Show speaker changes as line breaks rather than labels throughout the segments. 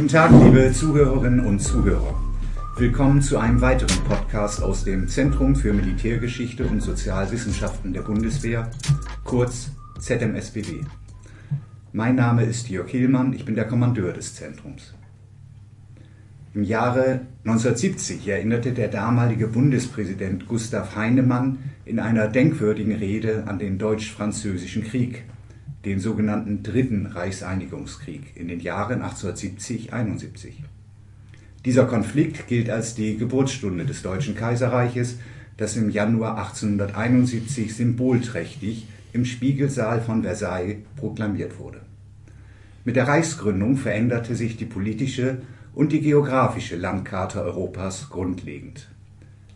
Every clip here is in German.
Guten Tag, liebe Zuhörerinnen und Zuhörer. Willkommen zu einem weiteren Podcast aus dem Zentrum für Militärgeschichte und Sozialwissenschaften der Bundeswehr, kurz ZMSBW. Mein Name ist Jörg Hillmann, ich bin der Kommandeur des Zentrums. Im Jahre 1970 erinnerte der damalige Bundespräsident Gustav Heinemann in einer denkwürdigen Rede an den Deutsch-Französischen Krieg, den sogenannten Dritten Reichseinigungskrieg in den Jahren 1870-71. Dieser Konflikt gilt als die Geburtsstunde des Deutschen Kaiserreiches, das im Januar 1871 symbolträchtig im Spiegelsaal von Versailles proklamiert wurde. Mit der Reichsgründung veränderte sich die politische und die geografische Landkarte Europas grundlegend.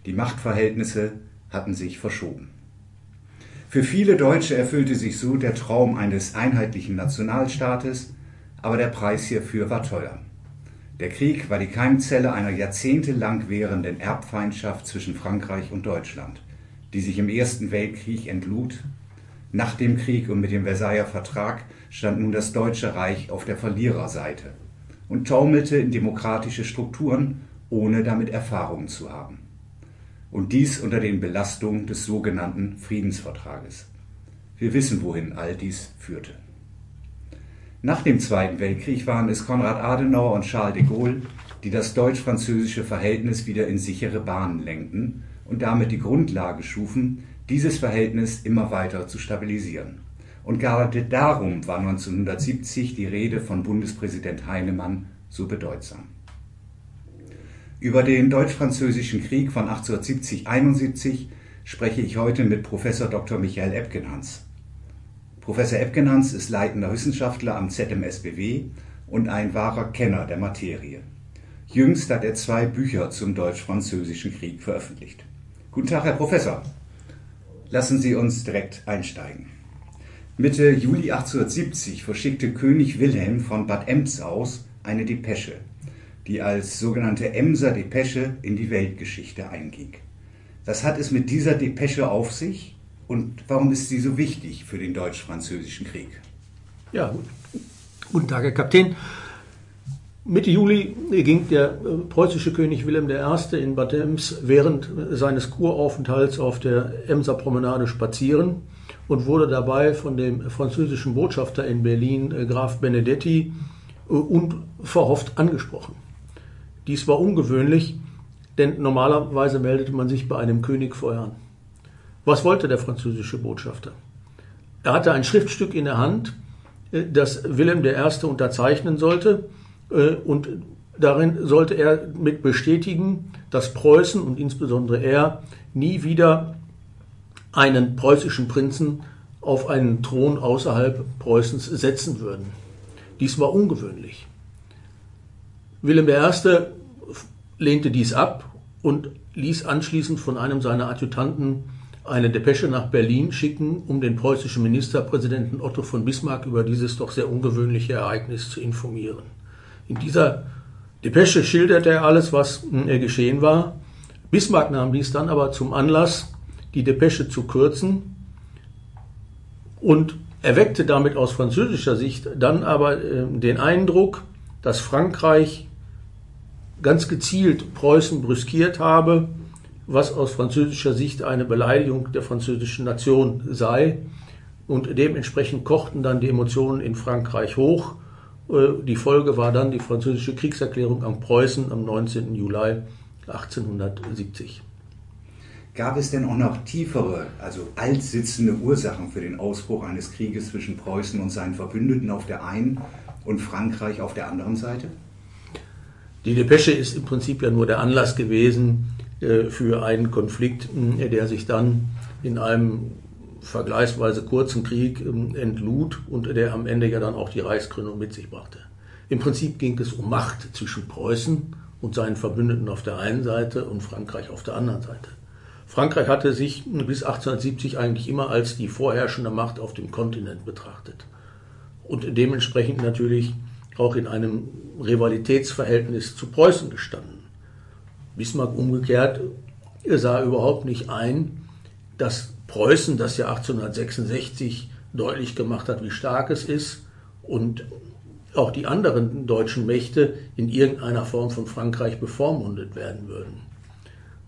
Die Machtverhältnisse hatten sich verschoben. Für viele Deutsche erfüllte sich so der Traum eines einheitlichen Nationalstaates, aber der Preis hierfür war teuer. Der Krieg war die Keimzelle einer jahrzehntelang währenden Erbfeindschaft zwischen Frankreich und Deutschland, die sich im Ersten Weltkrieg entlud. Nach dem Krieg und mit dem Versailler Vertrag stand nun das Deutsche Reich auf der Verliererseite und taumelte in demokratische Strukturen, ohne damit Erfahrungen zu haben und dies unter den Belastungen des sogenannten Friedensvertrages. Wir wissen, wohin all dies führte. Nach dem Zweiten Weltkrieg waren es Konrad Adenauer und Charles de Gaulle, die das deutsch-französische Verhältnis wieder in sichere Bahnen lenkten und damit die Grundlage schufen, dieses Verhältnis immer weiter zu stabilisieren. Und gerade darum war 1970 die Rede von Bundespräsident Heinemann so bedeutsam. Über den Deutsch-Französischen Krieg von 1870-71 spreche ich heute mit Professor Dr. Michael Epkenhans. Professor Epkenhans ist leitender Wissenschaftler am ZMSBW und ein wahrer Kenner der Materie. Jüngst hat er zwei Bücher zum Deutsch-Französischen Krieg veröffentlicht. Guten Tag, Herr Professor. Lassen Sie uns direkt einsteigen. Mitte Juli 1870 verschickte König Wilhelm von Bad Ems aus eine Depesche die als sogenannte Emser Depesche in die Weltgeschichte einging. Was hat es mit dieser Depesche auf sich und warum ist sie so wichtig für den deutsch-französischen Krieg?
Ja, gut. guten Tag, Herr Kapitän. Mitte Juli ging der äh, preußische König Wilhelm I. in Bad Ems während seines Kuraufenthalts auf der Emser Promenade spazieren und wurde dabei von dem französischen Botschafter in Berlin, äh, Graf Benedetti, äh, unverhofft angesprochen. Dies war ungewöhnlich, denn normalerweise meldete man sich bei einem König vorher an. Was wollte der französische Botschafter? Er hatte ein Schriftstück in der Hand, äh, das Wilhelm I. unterzeichnen sollte, äh, und darin sollte er mit bestätigen, dass Preußen und insbesondere er nie wieder einen preußischen Prinzen auf einen Thron außerhalb Preußens setzen würden. Dies war ungewöhnlich. Wilhelm I. lehnte dies ab und ließ anschließend von einem seiner Adjutanten eine Depesche nach Berlin schicken, um den preußischen Ministerpräsidenten Otto von Bismarck über dieses doch sehr ungewöhnliche Ereignis zu informieren. In dieser Depesche schilderte er alles, was äh, geschehen war. Bismarck nahm dies dann aber zum Anlass, die Depesche zu kürzen und erweckte damit aus französischer Sicht dann aber äh, den Eindruck, dass Frankreich ganz gezielt Preußen brüskiert habe, was aus französischer Sicht eine Beleidigung der französischen Nation sei. Und dementsprechend kochten dann die Emotionen in Frankreich hoch. Äh, die Folge war dann die französische Kriegserklärung an Preußen am 19. Juli 1870.
Gab es denn auch noch tiefere, also altsitzende Ursachen für den Ausbruch eines Krieges zwischen Preußen und seinen Verbündeten auf der einen und Frankreich auf der anderen Seite?
Die Depesche ist im Prinzip ja nur der Anlass gewesen äh, für einen Konflikt, äh, der sich dann in einem vergleichsweise kurzen Krieg ähm, entlud und der am Ende ja dann auch die Reichsgründung mit sich brachte. Im Prinzip ging es um Macht zwischen Preußen und seinen Verbündeten auf der einen Seite und Frankreich auf der anderen Seite. Frankreich hatte sich bis 1870 eigentlich immer als die vorherrschende Macht auf dem Kontinent betrachtet und dementsprechend natürlich auch in einem Rivalitätsverhältnis zu Preußen gestanden. Bismarck umgekehrt sah überhaupt nicht ein, dass Preußen, das ja 1866 deutlich gemacht hat, wie stark es ist, und auch die anderen deutschen Mächte in irgendeiner Form von Frankreich bevormundet werden würden.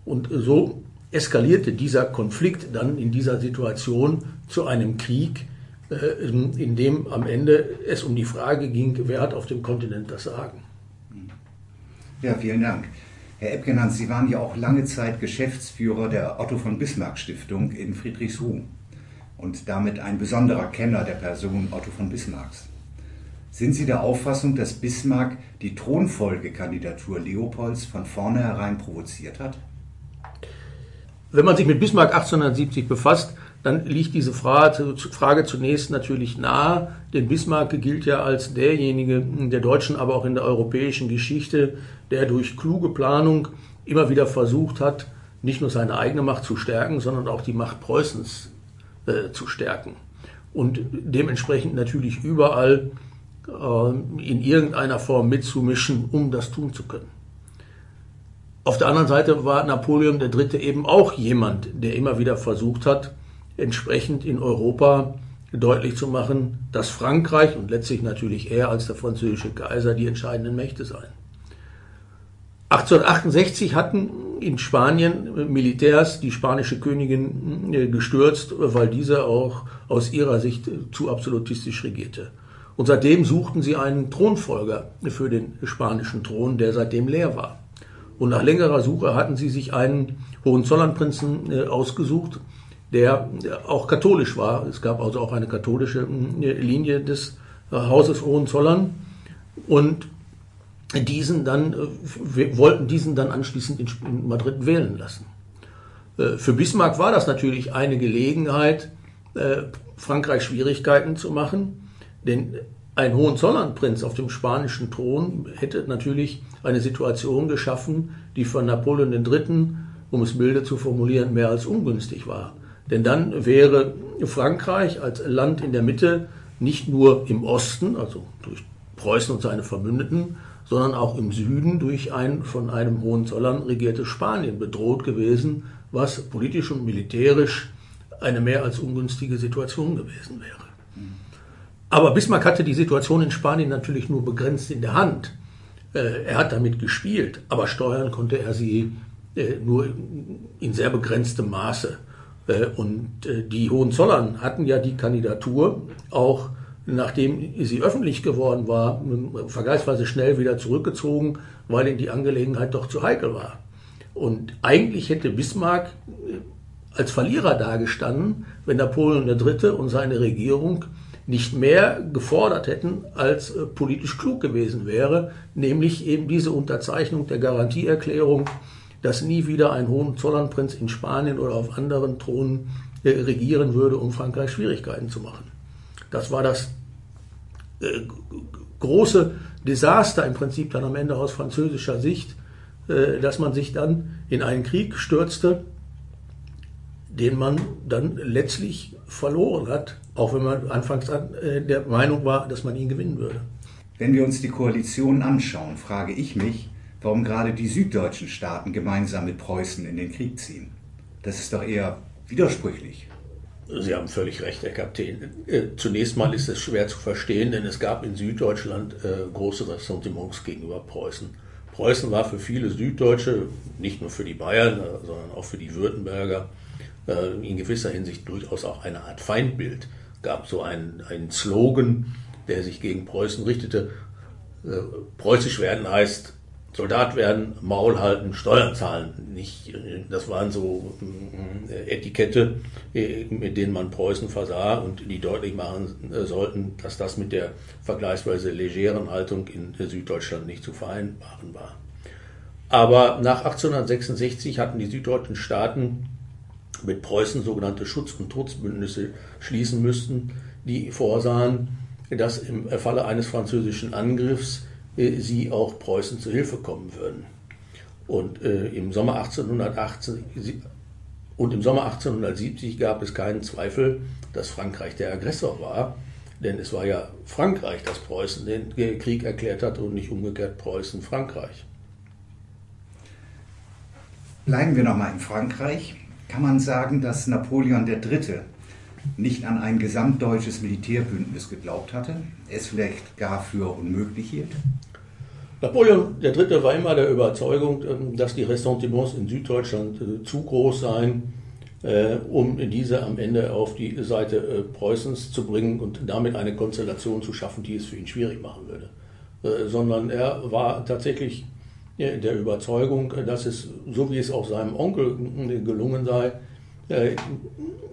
Und so eskalierte dieser Konflikt dann in dieser Situation zu einem Krieg, in dem am Ende es um die Frage ging, wer hat auf dem Kontinent das Sagen.
Ja, vielen Dank. Herr Ebgenand, Sie waren ja auch lange Zeit Geschäftsführer der Otto von Bismarck Stiftung in Friedrichsruh und damit ein besonderer Kenner der Person Otto von Bismarcks. Sind Sie der Auffassung, dass Bismarck die Thronfolgekandidatur Leopolds von vornherein provoziert hat?
Wenn man sich mit Bismarck 1870 befasst, dann liegt diese Frage, zunächst natürlich nahe, denn Bismarck gilt ja als derjenige der deutschen, aber auch in der europäischen Geschichte, der durch kluge Planung immer wieder versucht hat, nicht nur seine eigene Macht zu stärken, sondern auch die Macht Preußens äh, zu stärken. Und dementsprechend natürlich überall äh, in irgendeiner Form mitzumischen, um das tun zu können. Auf der anderen Seite war Napoleon III. eben auch jemand, der immer wieder versucht hat, entsprechend in Europa deutlich zu machen, dass Frankreich und letztlich natürlich er als der französische Kaiser die entscheidenden Mächte seien. 1868 hatten in Spanien Militärs die spanische Königin äh, gestürzt, weil diese auch aus ihrer Sicht zu absolutistisch regierte. Und seitdem suchten sie einen Thronfolger für den spanischen Thron, der seitdem leer war. Und nach längerer Suche hatten sie sich einen Hohenzollernprinzen äh, ausgesucht, der auch katholisch war. Es gab also auch eine katholische äh, Linie des Hauses Hohenzollern. Und diesen dann, äh, wollten diesen dann anschließend in Madrid wählen lassen. Äh, für Bismarck war das natürlich eine Gelegenheit, äh, Frankreich Schwierigkeiten zu machen, denn ein Hohenzollernprinz auf dem spanischen Thron hätte natürlich eine Situation geschaffen, die von Napoleon III., um es milde zu formulieren, mehr als ungünstig war. Denn dann wäre Frankreich als Land in der Mitte nicht nur im Osten, also durch Preußen und seine Verbündeten, sondern auch im Süden durch ein von einem Hohenzollern regiertes Spanien bedroht gewesen, was politisch und militärisch eine mehr als ungünstige Situation gewesen wäre. Aber Bismarck hatte die Situation in Spanien natürlich nur begrenzt in der Hand. Äh, er hat damit gespielt, aber steuern konnte er sie äh, nur in sehr begrenztem Maße. Äh, und die Hohenzollern hatten ja die Kandidatur auch nachdem sie öffentlich geworden war, vergleichsweise schnell wieder zurückgezogen, weil ihnen die Angelegenheit doch zu heikel war. Und eigentlich hätte Bismarck äh, als Verlierer dagestanden, wenn Napoleon III. und seine Regierung nicht mehr gefordert hätten, als äh, politisch klug gewesen wäre, nämlich eben diese Unterzeichnung der Garantieerklärung, dass nie wieder ein Hohenzollernprinz in Spanien oder auf anderen Thronen äh, regieren würde, um Frankreich Schwierigkeiten zu machen. Das war das äh, große Desaster im Prinzip dann am Ende aus französischer Sicht, äh, dass man sich dann in einen Krieg stürzte, den man dann letztlich verloren hat, auch wenn man anfangs an, äh, der Meinung war, dass man ihn gewinnen würde.
Wenn wir uns die Koalition anschauen, frage ich mich, warum gerade die süddeutschen Staaten gemeinsam mit Preußen in den Krieg ziehen. Das ist doch eher widersprüchlich.
Sie haben völlig recht, Herr Kapitän. Äh, zunächst mal ist es schwer zu verstehen, denn es gab in Süddeutschland äh, große Ressentiments gegenüber Preußen. Preußen war für viele Süddeutsche, nicht nur für die Bayern, äh, sondern auch für die Württemberger, in gewisser Hinsicht durchaus auch eine Art Feindbild. Es gab so einen, einen Slogan, der sich gegen Preußen richtete. Preußisch werden heißt Soldat werden, Maul halten, Steuern zahlen. Nicht, das waren so äh, Etikette, äh, mit denen man Preußen versah und die deutlich machen äh, sollten, dass das mit der vergleichsweise legeren Haltung in Süddeutschland nicht zu vereinbaren war. Aber nach 1866 hatten die süddeutschen Staaten mit Preußen sogenannte Schutz- und Trutzbündnisse schließen müssten, die vorsahen, dass im Falle eines französischen Angriffs sie auch Preußen zu Hilfe kommen würden. Und äh, im Sommer 1880 und im Sommer 1870 gab es keinen Zweifel, dass Frankreich der Aggressor war, denn es war ja Frankreich, das Preußen den Krieg erklärt hat und nicht umgekehrt Preußen Frankreich.
Bleiben wir nochmal in Frankreich. Kann man sagen, dass Napoleon III. nicht an ein gesamtdeutsches Militärbündnis geglaubt hatte, es vielleicht gar für unmöglich hielt?
Napoleon III. war immer der Überzeugung, ähm, dass die Ressentiments in Süddeutschland äh, zu groß seien, äh, um diese am Ende auf die Seite äh, Preußens zu bringen und damit eine Konstellation zu schaffen, die es für ihn schwierig machen würde. Sondern er war tatsächlich der Überzeugung, dass es, so wie es auch seinem Onkel gelungen sei,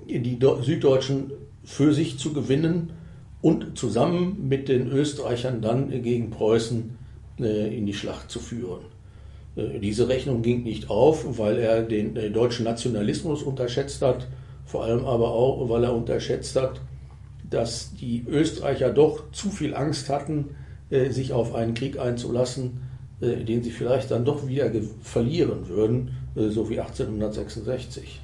die Süddeutschen für sich zu gewinnen und zusammen mit den Österreichern dann gegen Preußen in die Schlacht zu führen. Äh, diese Rechnung ging nicht auf, weil er den äh, deutschen Nationalismus unterschätzt hat, vor allem aber auch, weil er unterschätzt hat, dass die Österreicher doch zu viel Angst hatten, sich auf einen Krieg einzulassen, den sie vielleicht dann doch wieder verlieren würden, so wie 1866.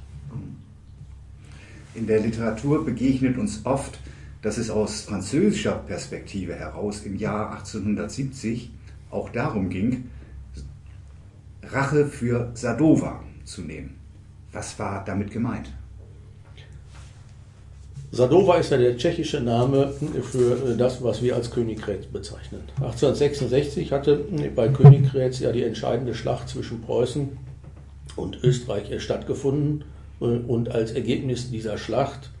In der Literatur begegnet uns oft, dass es aus französischer Perspektive heraus im Jahr 1870 auch darum ging, Rache für Sadova zu nehmen. Was war damit gemeint?
Sadova ist ja der tschechische Name für das, was wir als Königgrätz bezeichnen. 1866 hatte bei Königgrätz ja die entscheidende Schlacht zwischen Preußen und Österreich stattgefunden. Und als Ergebnis dieser Schlacht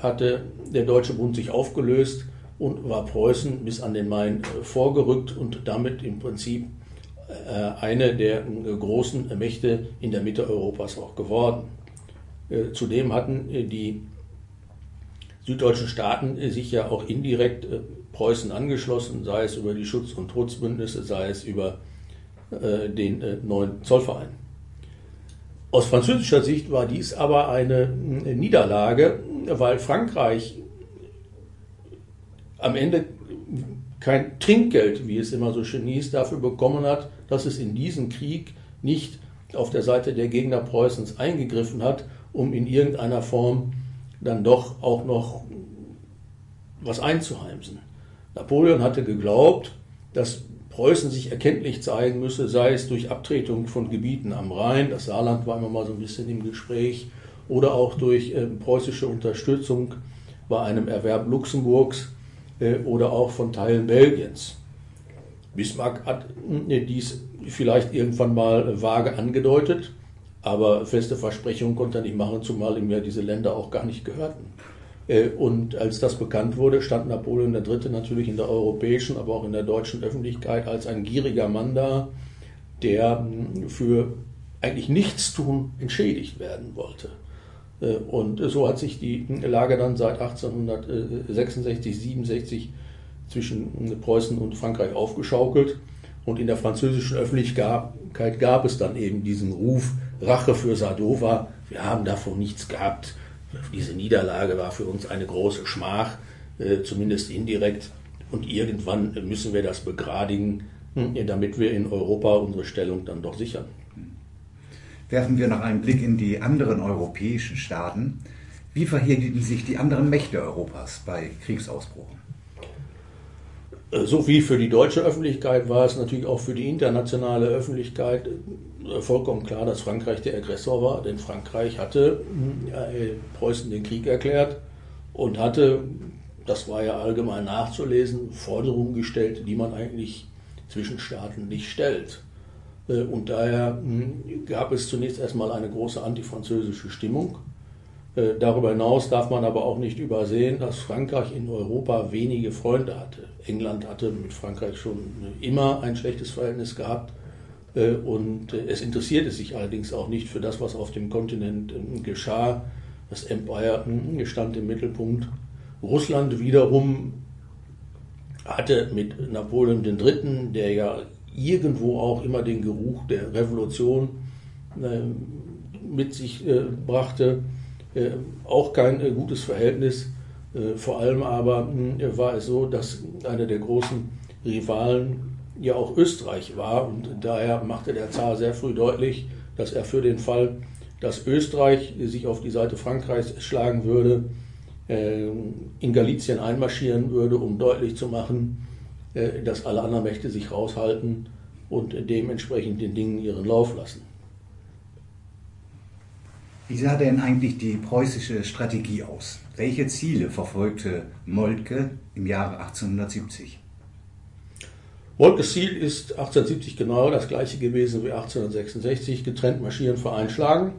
hatte der Deutsche Bund sich aufgelöst und war Preußen bis an den Main äh, vorgerückt und damit im Prinzip äh, eine der äh, großen Mächte in der Mitte Europas auch geworden. Zudem hatten die süddeutschen Staaten sich ja auch indirekt Preußen angeschlossen, sei es über die Schutz- und Trutzbündnisse, sei es über den neuen Zollverein. Aus französischer Sicht war dies aber eine Niederlage, weil Frankreich am Ende kein Trinkgeld, wie es immer so schön hieß, dafür bekommen hat, dass es in diesen Krieg nicht auf der Seite der Gegner Preußens eingegriffen hat, um in irgendeiner Form dann doch auch noch was einzuheimsen. Napoleon hatte geglaubt, dass Preußen sich erkenntlich zeigen müsse, sei es durch Abtretung von Gebieten am Rhein, das Saarland war immer mal so ein bisschen im Gespräch, oder auch durch äh, preußische Unterstützung bei einem Erwerb Luxemburgs oder auch von Teilen Belgiens. Bismarck hat äh, dies vielleicht irgendwann mal vage angedeutet, aber feste Versprechungen konnte er nicht machen, zumal ihm ja diese Länder auch gar nicht gehörten. Äh, und als das bekannt wurde, stand Napoleon III. natürlich in der europäischen, aber auch in der deutschen Öffentlichkeit als ein gieriger Mann da, der hm, für eigentlich Nichtstun entschädigt werden wollte. Äh, und so hat sich die Lage dann seit 1866, 67 zwischen Preußen und Frankreich aufgeschaukelt. Und in der französischen Öffentlichkeit gab es dann eben diesen Ruf, Rache für Sadova. Wir haben davon nichts gehabt. Diese Niederlage war für uns eine große Schmach, äh, zumindest indirekt. Und irgendwann müssen wir das begradigen, hm, damit wir in Europa unsere Stellung dann doch sichern
werfen wir noch einen Blick in die anderen europäischen Staaten. Wie verhielten sich die anderen Mächte Europas bei Kriegsausbruch?
So wie für die deutsche Öffentlichkeit war es natürlich auch für die internationale Öffentlichkeit äh, vollkommen klar, dass Frankreich der Aggressor war, denn Frankreich hatte äh, Preußen den Krieg erklärt und hatte, das war ja allgemein nachzulesen, Forderungen gestellt, die man eigentlich zwischen Staaten nicht stellt. Äh, und daher hm, gab es zunächst erstmal eine große antifranzösische Stimmung. Äh, darüber hinaus darf man aber auch nicht übersehen, dass Frankreich in Europa wenige Freunde hatte. England hatte mit Frankreich schon immer ein schlechtes Verhältnis gehabt. Äh, und es interessierte sich allerdings auch nicht für das, was auf dem Kontinent geschah. Das Empire hm, stand im Mittelpunkt. Russland wiederum hatte mit Napoleon III., der ja irgendwo auch immer den Geruch der Revolution äh, mit sich äh, brachte. Äh, auch kein äh, gutes Verhältnis. Vor allem aber war es so, dass einer der großen Rivalen ja auch Österreich war und daher machte der Zar sehr früh deutlich, dass er für den Fall, dass Österreich sich auf die Seite Frankreichs schlagen würde, in Galizien einmarschieren würde, um deutlich zu machen, dass alle anderen Mächte sich raushalten und dementsprechend den Dingen ihren Lauf lassen.
Wie sah denn eigentlich die preußische Strategie aus? Welche Ziele verfolgte Moltke im Jahre 1870?
Moltkes Ziel ist 1870 genau das gleiche gewesen wie 1866, getrennt marschieren, vereinschlagen.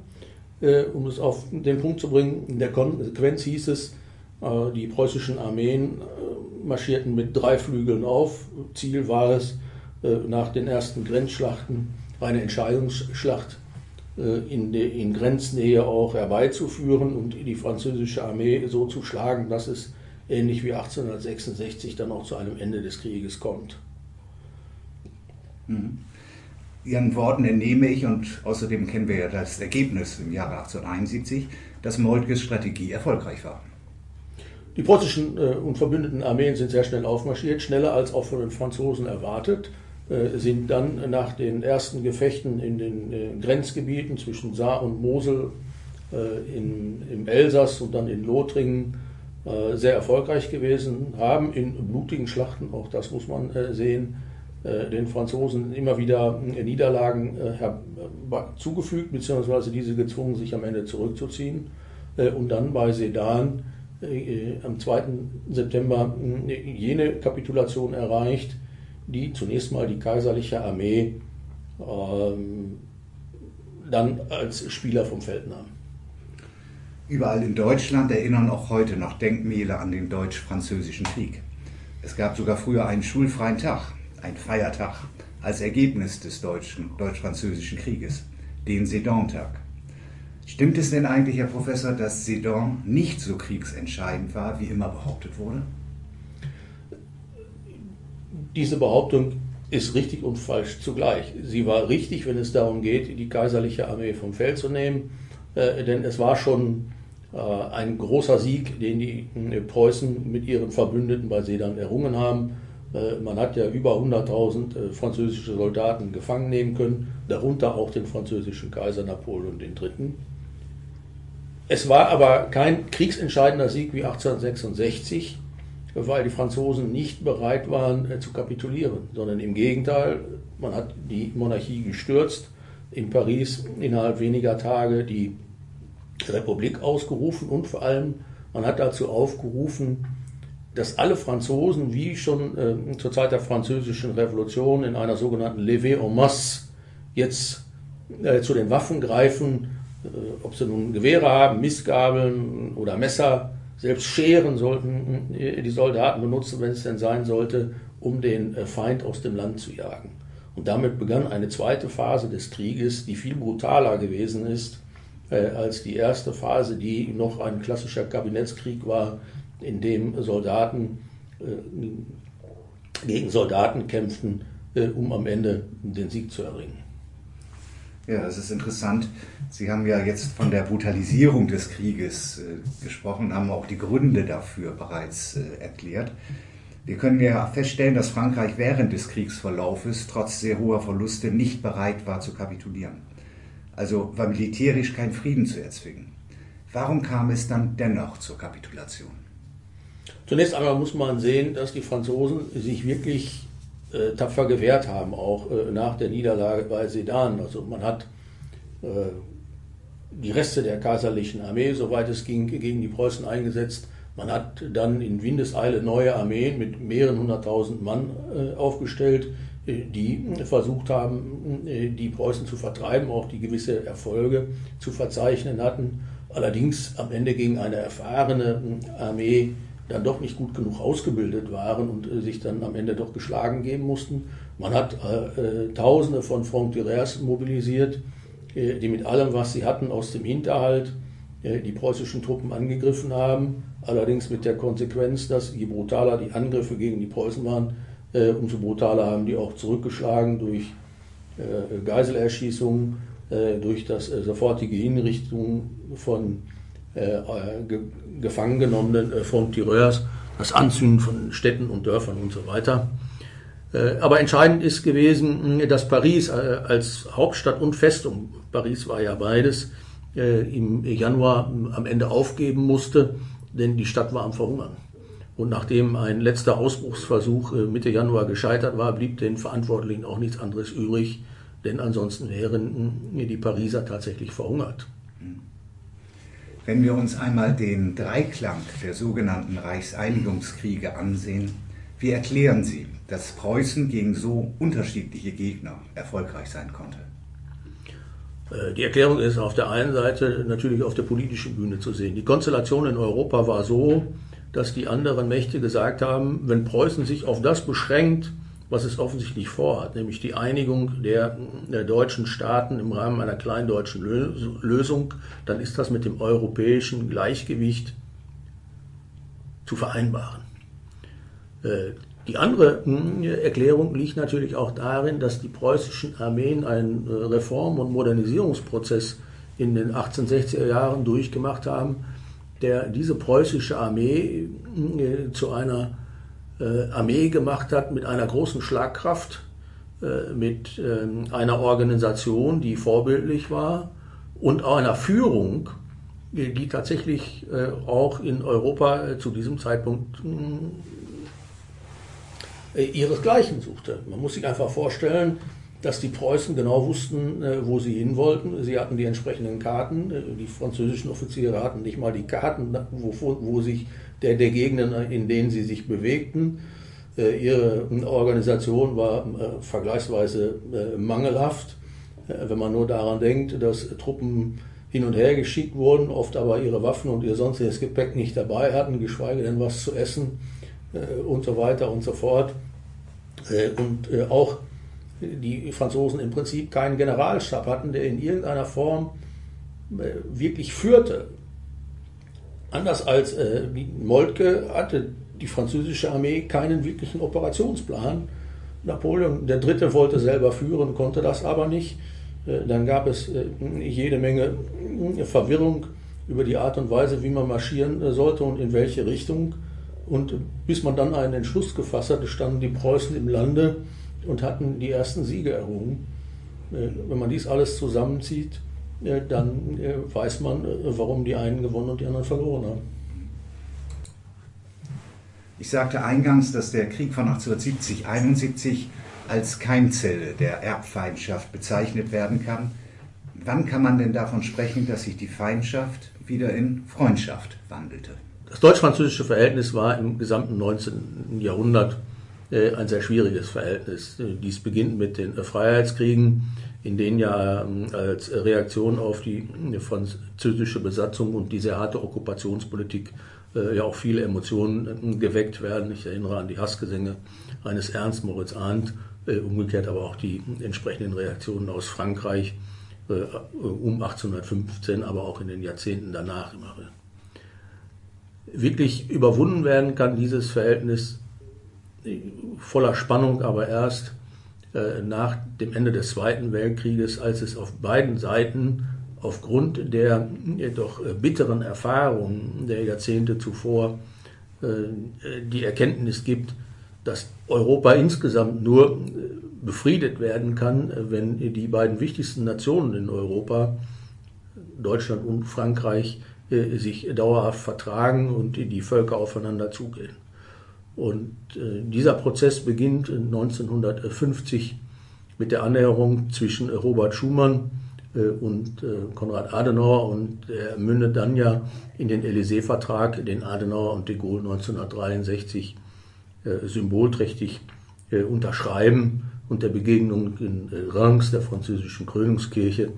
Äh, um es auf den Punkt zu bringen, in der Konsequenz hieß es, äh, die preußischen Armeen äh, marschierten mit drei Flügeln auf. Ziel war es, äh, nach den ersten Grenzschlachten eine Entscheidungsschlacht äh, in, in Grenznähe auch herbeizuführen und die französische Armee so zu schlagen, dass es ähnlich wie 1866 dann auch zu einem Ende des Krieges kommt.
Mhm. Ihren Worten entnehme ich, und außerdem kennen wir ja das Ergebnis im Jahre 1871, dass Moltkes Strategie erfolgreich war.
Die preußischen äh, und verbündeten Armeen sind sehr schnell aufmarschiert, schneller als auch von den Franzosen erwartet. Äh, sind dann nach den ersten Gefechten in den äh, Grenzgebieten zwischen Saar und Mosel in, im Elsass und dann in Lothringen sehr erfolgreich gewesen, haben in blutigen Schlachten, auch das muss man sehen, den Franzosen immer wieder Niederlagen zugefügt, beziehungsweise diese gezwungen, sich am Ende zurückzuziehen. Und dann bei Sedan am 2. September jene Kapitulation erreicht, die zunächst mal die kaiserliche Armee ähm, dann als Spieler vom Feld nahm.
Überall in Deutschland erinnern auch heute noch Denkmäler an den Deutsch-Französischen Krieg. Es gab sogar früher einen schulfreien Tag, ein Feiertag, als Ergebnis des Deutsch-Französischen Krieges, den Sedan-Tag. Stimmt es denn eigentlich, Herr Professor, dass Sedan nicht so kriegsentscheidend war, wie immer behauptet wurde?
Diese Behauptung ist richtig und falsch zugleich. Sie war richtig, wenn es darum geht, die kaiserliche Armee vom Feld zu nehmen, äh, denn es war schon äh, ein großer Sieg, den die äh, Preußen mit ihren Verbündeten bei Sedan errungen haben. Äh, man hat ja über 100.000 äh, französische Soldaten gefangen nehmen können, darunter auch den französischen Kaiser Napoleon III. Es war aber kein kriegsentscheidender Sieg wie 1866 weil die Franzosen nicht bereit waren äh, zu kapitulieren, sondern im Gegenteil, man hat die Monarchie gestürzt, in Paris innerhalb weniger Tage die Republik ausgerufen und vor allem man hat dazu aufgerufen, dass alle Franzosen, wie schon äh, zur Zeit der französischen Revolution in einer sogenannten Levée en masse, jetzt äh, zu den Waffen greifen, ob sie nun Gewehre haben, Missgabeln oder Messer, selbst Scheren sollten äh, die Soldaten benutzen, wenn es denn sein sollte, um den äh, Feind aus dem Land zu jagen. Und damit begann eine zweite Phase des Krieges, die viel brutaler gewesen ist äh, als die erste Phase, die noch ein klassischer Kabinettskrieg war, in dem Soldaten äh, gegen Soldaten kämpften, äh, um am Ende den Sieg zu erringen.
Ja, das ist interessant. Sie haben ja jetzt von der Brutalisierung des Krieges äh, gesprochen, haben auch die Gründe dafür bereits äh, erklärt. Wir können ja feststellen, dass Frankreich während des Kriegsverlaufes trotz sehr hoher Verluste nicht bereit war zu kapitulieren. Also war militärisch kein Frieden zu erzwingen. Warum kam es dann dennoch zur Kapitulation?
Zunächst einmal muss man sehen, dass die Franzosen sich wirklich äh, tapfer gewehrt haben, auch äh, nach der Niederlage bei Sedan. Also man hat äh, die Reste der kaiserlichen Armee, soweit es ging, gegen die Preußen eingesetzt. Man hat dann in Windeseile neue Armeen mit mehreren hunderttausend Mann äh, aufgestellt, äh, die versucht haben, äh, die Preußen zu vertreiben, auch die gewisse Erfolge zu verzeichnen hatten. Allerdings am Ende gegen eine erfahrene Armee dann doch nicht gut genug ausgebildet waren und äh, sich dann am Ende doch geschlagen geben mussten. Man hat äh, äh Tausende von Frontières mobilisiert, äh, die mit allem, was sie hatten, aus dem Hinterhalt äh, die preußischen Truppen angegriffen haben. Allerdings mit der Konsequenz, dass je brutaler die Angriffe gegen die Preußen waren, äh, umso brutaler haben die auch zurückgeschlagen durch Geiselerschießungen, durch das sofortige Hinrichten von gefangen genommenen äh, Francs-Tireurs, das Anzünden von Städten und Dörfern und so weiter. Äh, aber entscheidend ist gewesen, dass Paris äh, als Hauptstadt und Festung, Paris war ja beides, im Januar am Ende aufgeben musste, denn die Stadt war am Verhungern. Und nachdem ein letzter Ausbruchsversuch Mitte Januar gescheitert war, blieb den Verantwortlichen auch nichts anderes übrig, denn ansonsten wären die Pariser tatsächlich verhungert.
Wenn wir uns einmal den Dreiklang der sogenannten Reichseinigungskriege ansehen, wie erklären Sie, dass Preußen gegen so unterschiedliche Gegner erfolgreich sein konnte?
Äh, die Erklärung ist auf der einen Seite natürlich auf der politischen Bühne zu sehen. Die Konstellation in Europa war so, dass die anderen Mächte gesagt haben, wenn Preußen sich auf das beschränkt, was es offensichtlich vorhat, nämlich die Einigung der, der, deutschen Staaten im Rahmen einer kleindeutschen Lösung, dann ist das mit dem europäischen Gleichgewicht zu vereinbaren. Äh, die andere hm, Erklärung liegt natürlich auch darin, dass die preußischen Armeen einen äh, Reform- und Modernisierungsprozess in den 1860er Jahren durchgemacht haben, der diese preußische Armee hm, äh, zu einer Armee gemacht hat mit einer großen Schlagkraft, äh, mit ähm, einer Organisation, die vorbildlich war und einer Führung, die tatsächlich äh, auch in Europa zu diesem Zeitpunkt ihresgleichen suchte. Man muss sich einfach vorstellen, dass die Preußen genau wussten, wo sie hin wollten. Sie hatten die entsprechenden Karten. Die französischen Offiziere hatten nicht mal die Karten, wo, wo sich der, der Gegenden, in denen sie sich bewegten. Äh, ihre Organisation war äh, vergleichsweise äh, mangelhaft, wenn man nur daran denkt, dass Truppen hin und her geschickt wurden, oft aber ihre Waffen und ihr sonstiges Gepäck nicht dabei hatten, geschweige denn was zu essen und so weiter und so fort. Und auch die Franzosen im Prinzip keinen Generalstab hatten, der in irgendeiner Form wirklich führte. Anders als äh, Moltke hatte die französische Armee keinen wirklichen Operationsplan. Napoleon III. wollte selber führen, konnte das aber nicht. Äh, dann gab es äh, jede Menge äh, Verwirrung über die Art und Weise, wie man marschieren sollte und in welche Richtung. Und bis man dann einen Entschluss gefasst hatte, standen die Preußen im Lande und hatten die ersten Siege errungen. Wenn man dies alles zusammenzieht, dann weiß man, warum die einen gewonnen und die anderen verloren haben.
Ich sagte eingangs, dass der Krieg von 1870-71 als Keimzelle der Erbfeindschaft bezeichnet werden kann. Wann kann man denn davon sprechen, dass sich die Feindschaft wieder in Freundschaft wandelte?
Das deutsch-französische Verhältnis war im gesamten 19. Jahrhundert äh, ein sehr schwieriges Verhältnis. Dies beginnt mit den Freiheitskriegen, in denen ja ähm, als Reaktion auf die französische Besatzung und die sehr harte Okkupationspolitik äh, ja auch viele Emotionen äh, geweckt werden. Ich erinnere an die Hassgesänge eines Ernst Moritz Arndt, umgekehrt aber auch die entsprechenden Reaktionen aus Frankreich um 1815, aber auch in den Jahrzehnten danach immer. Wirklich überwunden werden kann dieses Verhältnis voller Spannung, aber erst äh, nach dem Ende des Zweiten Weltkrieges, als es auf beiden Seiten aufgrund der doch äh, bitteren Erfahrungen der Jahrzehnte zuvor äh, die Erkenntnis gibt, dass Europa insgesamt nur befriedet werden kann, wenn die beiden wichtigsten Nationen in Europa, Deutschland und Frankreich, sich dauerhaft vertragen und die Völker aufeinander zugehen. Und äh, dieser Prozess beginnt 1950 mit der Annäherung zwischen Robert Schumann äh, und äh, Konrad Adenauer und er mündet dann ja in den Élysée-Vertrag, den Adenauer und de Gaulle 1963 äh, symbolträchtig äh, unterschreiben und der Begegnung in äh, Reims der französischen Krönungskirche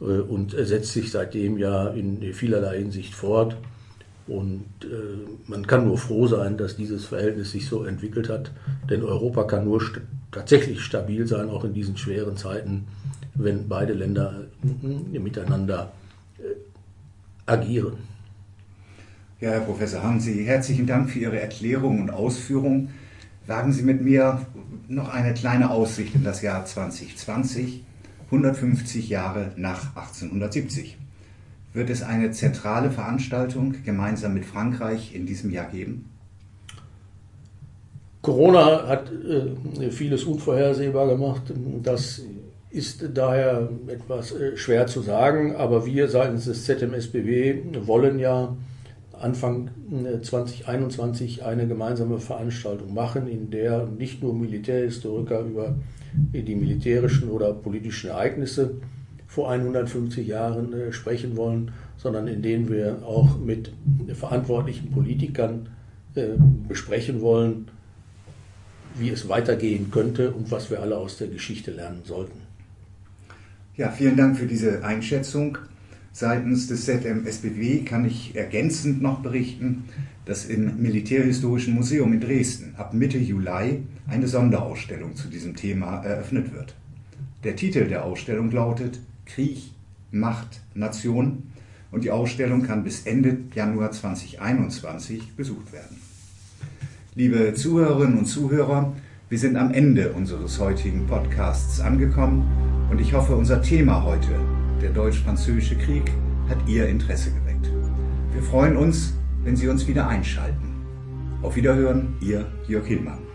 und setzt sich seitdem ja in vielerlei Hinsicht fort. Und äh, man kann nur froh sein, dass dieses Verhältnis sich so entwickelt hat, denn Europa kann nur st tatsächlich stabil sein, auch in diesen schweren Zeiten, wenn beide Länder äh, miteinander äh, agieren.
Ja, Herr Professor haben Sie herzlichen Dank für Ihre Erklärung und Ausführung. Wagen Sie mit mir noch eine kleine Aussicht in das Jahr 2020, 150 Jahre nach 1870 wird es eine zentrale Veranstaltung gemeinsam mit Frankreich in diesem Jahr geben?
Corona hat äh, vieles unvorhersehbar gemacht. Das ist daher etwas äh, schwer zu sagen, aber wir seitens des ZMSBW wollen ja Anfang 2021 äh, eine gemeinsame Veranstaltung machen, in der nicht nur Militärhistoriker über die militärischen oder politischen Ereignisse vor 150 Jahren äh, sprechen wollen, sondern in denen wir auch mit verantwortlichen Politikern äh, besprechen wollen, wie es weitergehen könnte und was wir alle aus der Geschichte lernen sollten.
Ja, vielen Dank für diese Einschätzung. Seitens des ZMSBW kann ich ergänzend noch berichten, dass im Militärhistorischen Museum in Dresden ab Mitte Juli eine Sonderausstellung zu diesem Thema eröffnet wird. Der Titel der Ausstellung lautet Krieg, Macht, Nation und die Ausstellung kann bis Ende Januar 2021 besucht werden. Liebe Zuhörerinnen und Zuhörer, wir sind am Ende unseres heutigen Podcasts angekommen und ich hoffe, unser Thema heute, der Deutsch-Französische Krieg, hat Ihr Interesse geweckt. Wir freuen uns, wenn Sie uns wieder einschalten. Auf Wiederhören, Ihr Jörg Hillmann.